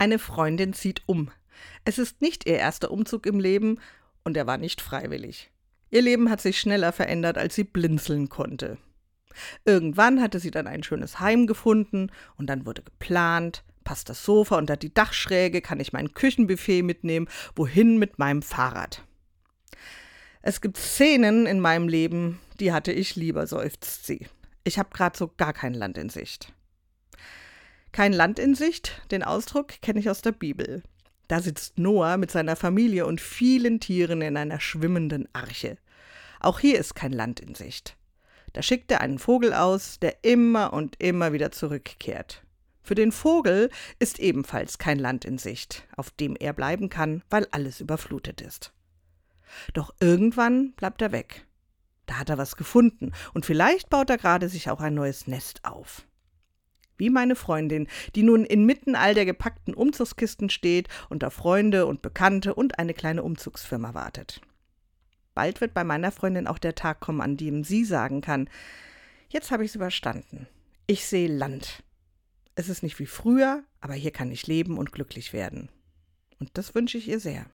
Eine Freundin zieht um. Es ist nicht ihr erster Umzug im Leben und er war nicht freiwillig. Ihr Leben hat sich schneller verändert, als sie blinzeln konnte. Irgendwann hatte sie dann ein schönes Heim gefunden und dann wurde geplant, passt das Sofa unter die Dachschräge, kann ich mein Küchenbuffet mitnehmen, wohin mit meinem Fahrrad. Es gibt Szenen in meinem Leben, die hatte ich lieber, seufzt sie. Ich habe gerade so gar kein Land in Sicht. Kein Land in Sicht, den Ausdruck kenne ich aus der Bibel. Da sitzt Noah mit seiner Familie und vielen Tieren in einer schwimmenden Arche. Auch hier ist kein Land in Sicht. Da schickt er einen Vogel aus, der immer und immer wieder zurückkehrt. Für den Vogel ist ebenfalls kein Land in Sicht, auf dem er bleiben kann, weil alles überflutet ist. Doch irgendwann bleibt er weg. Da hat er was gefunden und vielleicht baut er gerade sich auch ein neues Nest auf wie meine Freundin, die nun inmitten all der gepackten Umzugskisten steht und auf Freunde und Bekannte und eine kleine Umzugsfirma wartet. Bald wird bei meiner Freundin auch der Tag kommen, an dem sie sagen kann, jetzt habe ich es überstanden. Ich sehe Land. Es ist nicht wie früher, aber hier kann ich leben und glücklich werden. Und das wünsche ich ihr sehr.